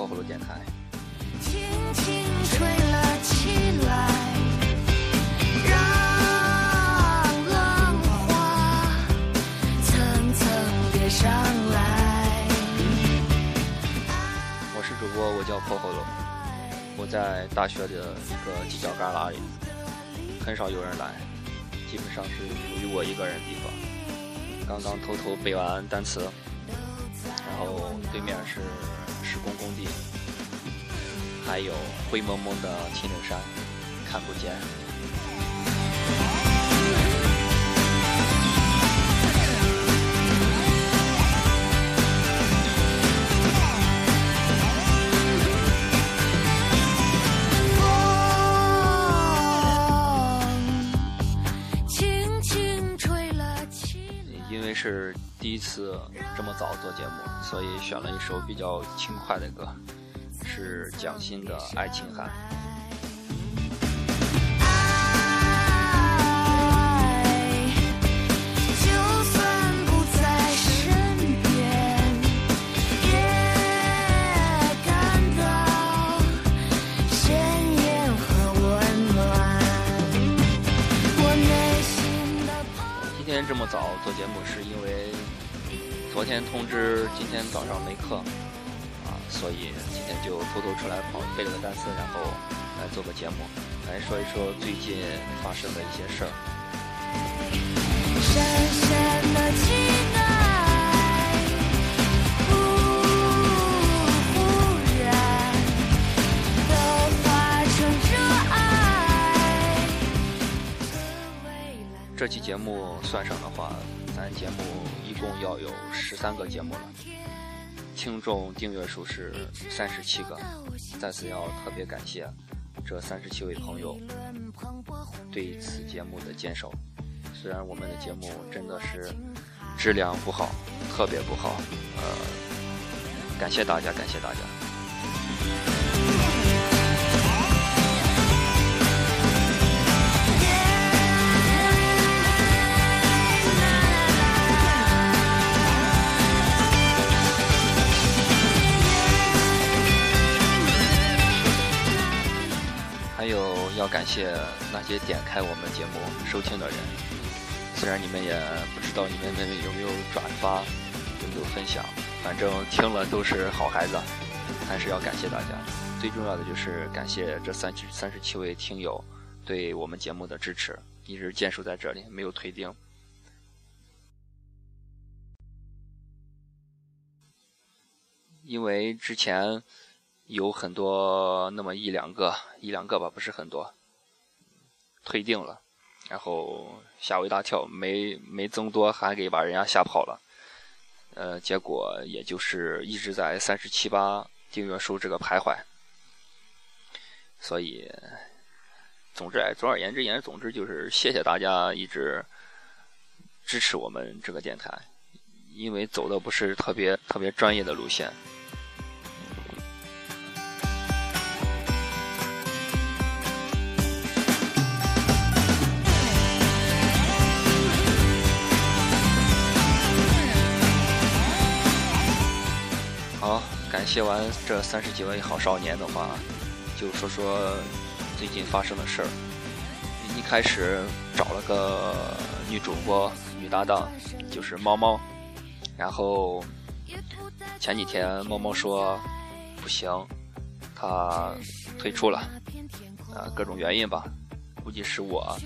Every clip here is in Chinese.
破葫芦电台。轻轻吹了起来，让浪花层层叠上来。我是主播，我叫破喉咙。我在大学的一个犄角旮旯里，很少有人来，基本上是属于我一个人的地方。刚刚偷偷背完单词，然后对面是施工工地，还有灰蒙蒙的秦岭山，看不见。次这么早做节目，所以选了一首比较轻快的歌，是蒋欣的《爱情海》。通知今天早上没课啊，所以今天就偷偷出来跑背了个单词，然后来做个节目，来说一说最近发生的一些事儿。深深的期待，不忽然都化成热爱。这期节目算上的话，咱节目一共要有十三个节目了，听众订阅数是三十七个，在此要特别感谢这三十七位朋友对此节目的坚守。虽然我们的节目真的是质量不好，特别不好，呃，感谢大家，感谢大家。要感谢那些点开我们节目收听的人，虽然你们也不知道你们有没有转发，有没有分享，反正听了都是好孩子，还是要感谢大家。最重要的就是感谢这三十三十七位听友对我们节目的支持，一直坚守在这里，没有退订。因为之前有很多那么一两个一两个吧，不是很多，退订了，然后吓我一大跳，没没增多，还给把人家吓跑了。呃，结果也就是一直在三十七八订阅数这个徘徊。所以，总之哎，总而言之言，总之就是谢谢大家一直支持我们这个电台，因为走的不是特别特别专业的路线。感谢完这三十几位好少年的话，就说说最近发生的事儿。一开始找了个女主播、女搭档，就是猫猫。然后前几天猫猫说不行，她退出了，啊，各种原因吧，估计是我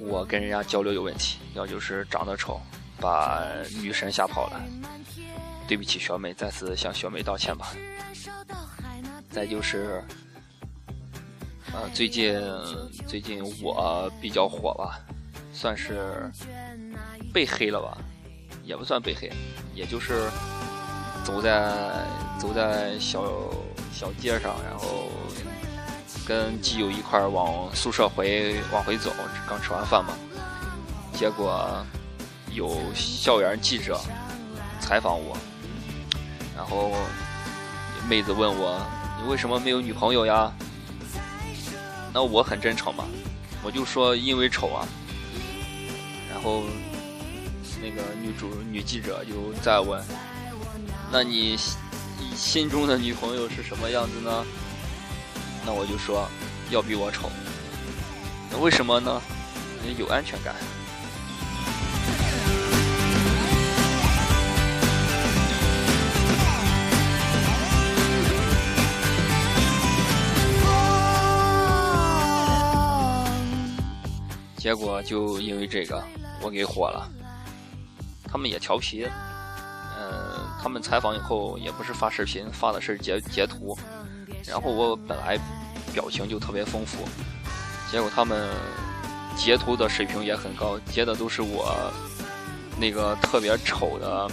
我跟人家交流有问题，要就是长得丑，把女神吓跑了。对不起，小美，再次向小美道歉吧。再就是，呃，最近最近我比较火吧，算是被黑了吧，也不算被黑，也就是走在走在小小街上，然后跟基友一块往宿舍回往回走，刚吃完饭嘛，结果有校园记者采访我，然后妹子问我你为什么没有女朋友呀？那我很真诚嘛，我就说因为丑啊。然后那个女主女记者就再问，那你心中的女朋友是什么样子呢？那我就说要比我丑。那为什么呢？有安全感。结果就因为这个，我给火了。他们也调皮，嗯，他们采访以后也不是发视频，发的是截截图。然后我本来表情就特别丰富，结果他们截图的水平也很高，截的都是我那个特别丑的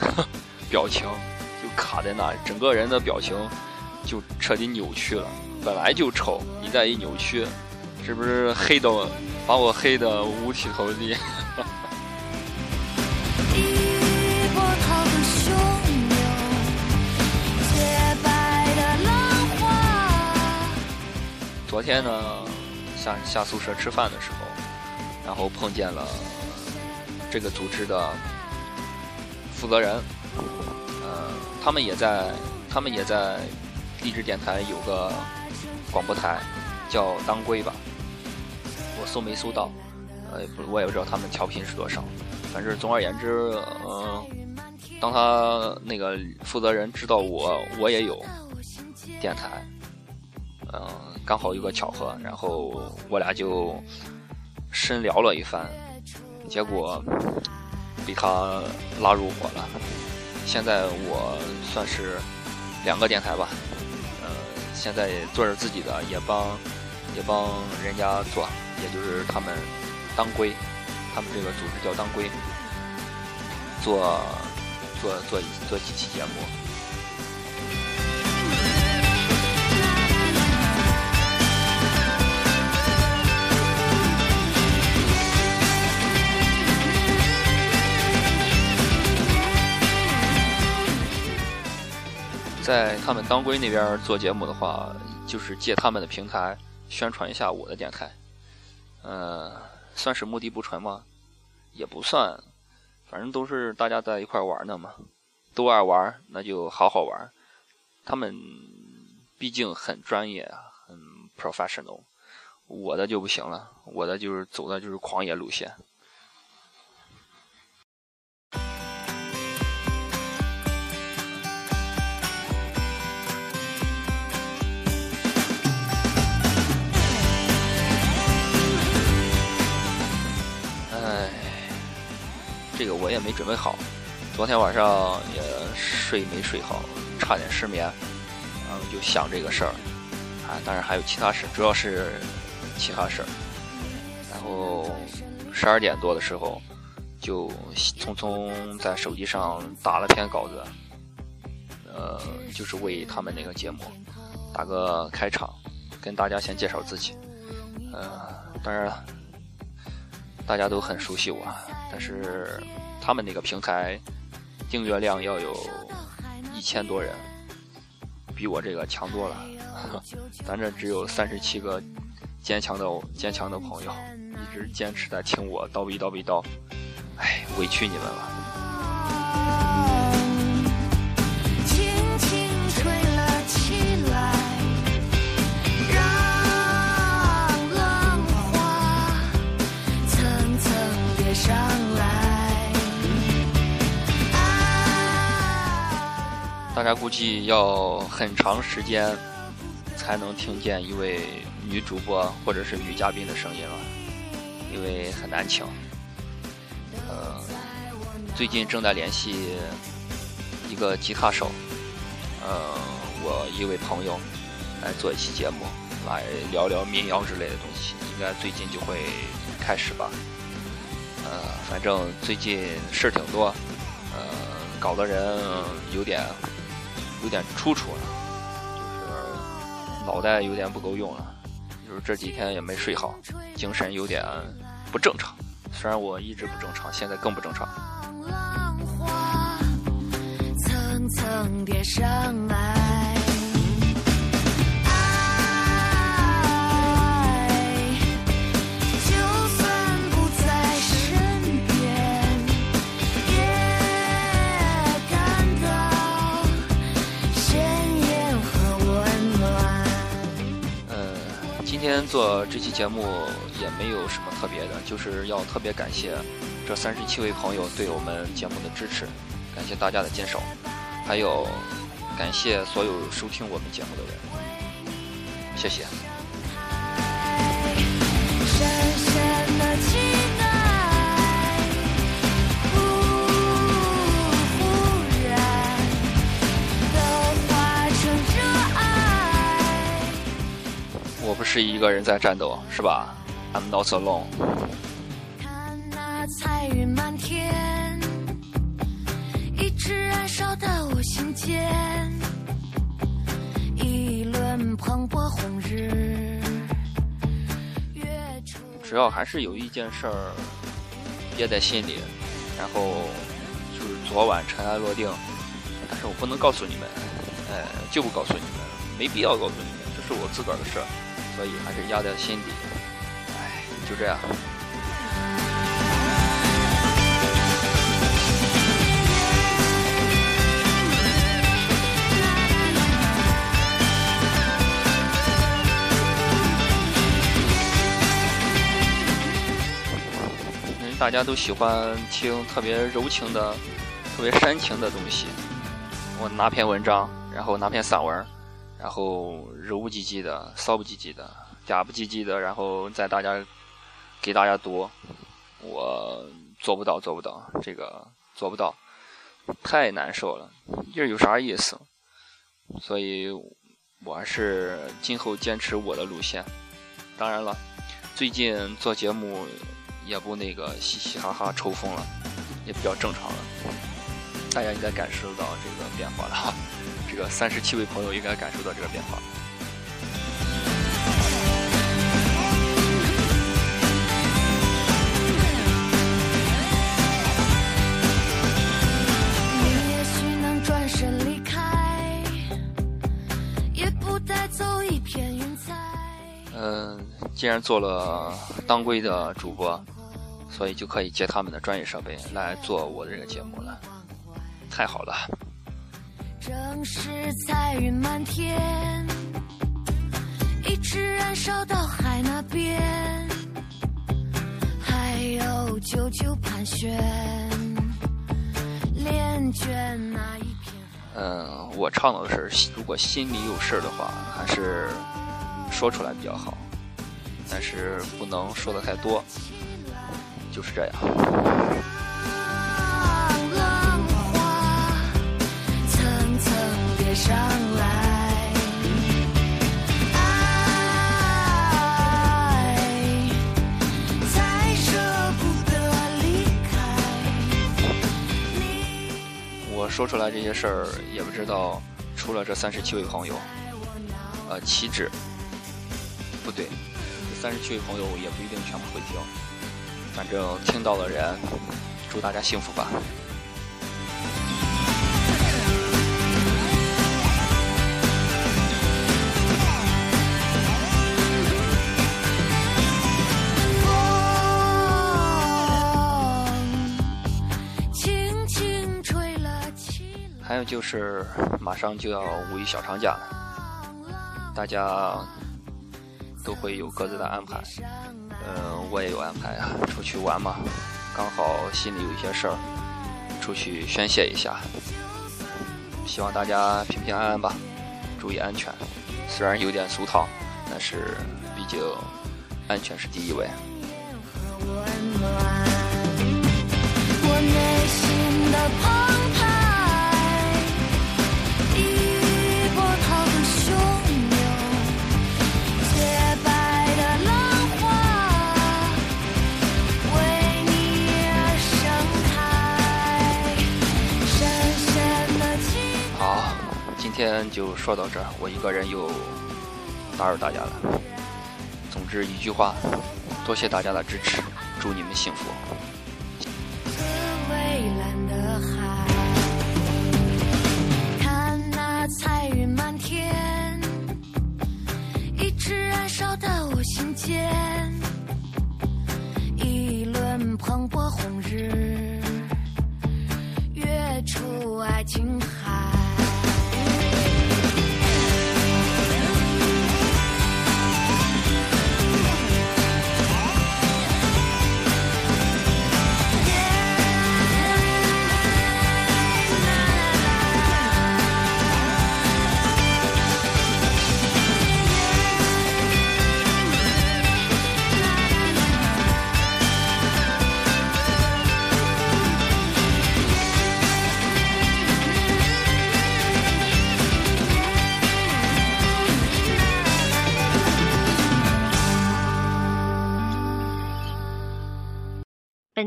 表情，就卡在那，整个人的表情就彻底扭曲了。本来就丑，你再一扭曲，是不是黑到？把我黑的五体投地。昨天呢，下下宿舍吃饭的时候，然后碰见了这个组织的负责人，呃，他们也在，他们也在励志电台有个广播台，叫当归吧。我搜没搜到，呃，我也不知道他们调频是多少。反正总而言之，嗯，当他那个负责人知道我我也有电台，嗯，刚好有个巧合，然后我俩就深聊了一番，结果被他拉入伙了。现在我算是两个电台吧，呃，现在做着自己的，也帮也帮人家做。也就是他们当归，他们这个组织叫当归，做做做做几期节目。在他们当归那边做节目的话，就是借他们的平台宣传一下我的电台。嗯，算是目的不纯吗？也不算，反正都是大家在一块玩的嘛，都爱玩，那就好好玩。他们毕竟很专业，很 professional，我的就不行了，我的就是走的就是狂野路线。哎这个我也没准备好，昨天晚上也睡没睡好，差点失眠，然后就想这个事儿，啊，当然还有其他事，主要是其他事儿。然后十二点多的时候，就匆匆在手机上打了篇稿子，呃，就是为他们那个节目打个开场，跟大家先介绍自己。呃，当然了。大家都很熟悉我，但是他们那个平台订阅量要有一千多人，比我这个强多了。咱这只有三十七个坚强的坚强的朋友，一直坚持在听我叨逼叨逼叨，哎，委屈你们了。大家估计要很长时间才能听见一位女主播或者是女嘉宾的声音了，因为很难请。呃，最近正在联系一个吉他手，呃，我一位朋友来做一期节目，来聊聊民谣之类的东西，应该最近就会开始吧。呃，反正最近事儿挺多，呃，搞得人有点有点出处了，就是脑袋有点不够用了，就是这几天也没睡好，精神有点不正常。虽然我一直不正常，现在更不正常。浪花层层叠上来，今天做这期节目也没有什么特别的，就是要特别感谢这三十七位朋友对我们节目的支持，感谢大家的坚守，还有感谢所有收听我们节目的人，谢谢。是一个人在战斗，是吧？I'm not alone。看那彩云满天，一直燃烧到我心间。一轮蓬勃红日，主要还是有一件事儿憋在心里，然后就是昨晚尘埃落定，但是我不能告诉你们，呃，就不告诉你们，没必要告诉你们，这是我自个儿的事儿，所以还是压在心底。哎，就这样。因为，大家都喜欢听特别柔情的、特别煽情的东西。我拿篇文章，然后拿篇散文，然后柔不唧唧的、骚不唧唧的、嗲不唧唧的，然后在大家给大家读，我做不到，做不到，这个做不到，太难受了，这有啥意思？所以，我还是今后坚持我的路线。当然了，最近做节目也不那个嘻嘻哈哈抽风了，也比较正常了。大家应该感受到这个变化了哈，个三十七位朋友应该感受到这个变化。你也许能转身离开，也不带走一片云彩。嗯，既然做了当归的主播，所以就可以借他们的专业设备来做我的这个节目了，太好了。正是彩云满天，一直燃烧到海那边，还有久久盘旋，恋眷那一片。嗯，我倡导的是，如果心里有事的话，还是说出来比较好，但是不能说的太多，就是这样。说出来这些事儿，也不知道除了这三十七位朋友，呃，岂止不对，这三十七位朋友也不一定全部会听，反正听到的人，祝大家幸福吧。有就是，马上就要五一小长假了，大家都会有各自的安排。嗯、我也有安排啊，出去玩嘛，刚好心里有一些事儿，出去宣泄一下。希望大家平平安安吧，注意安全。虽然有点俗套，但是毕竟安全是第一位。天就说到这儿，我一个人又打扰大家了。总之一句话，多谢大家的支持，祝你们幸福。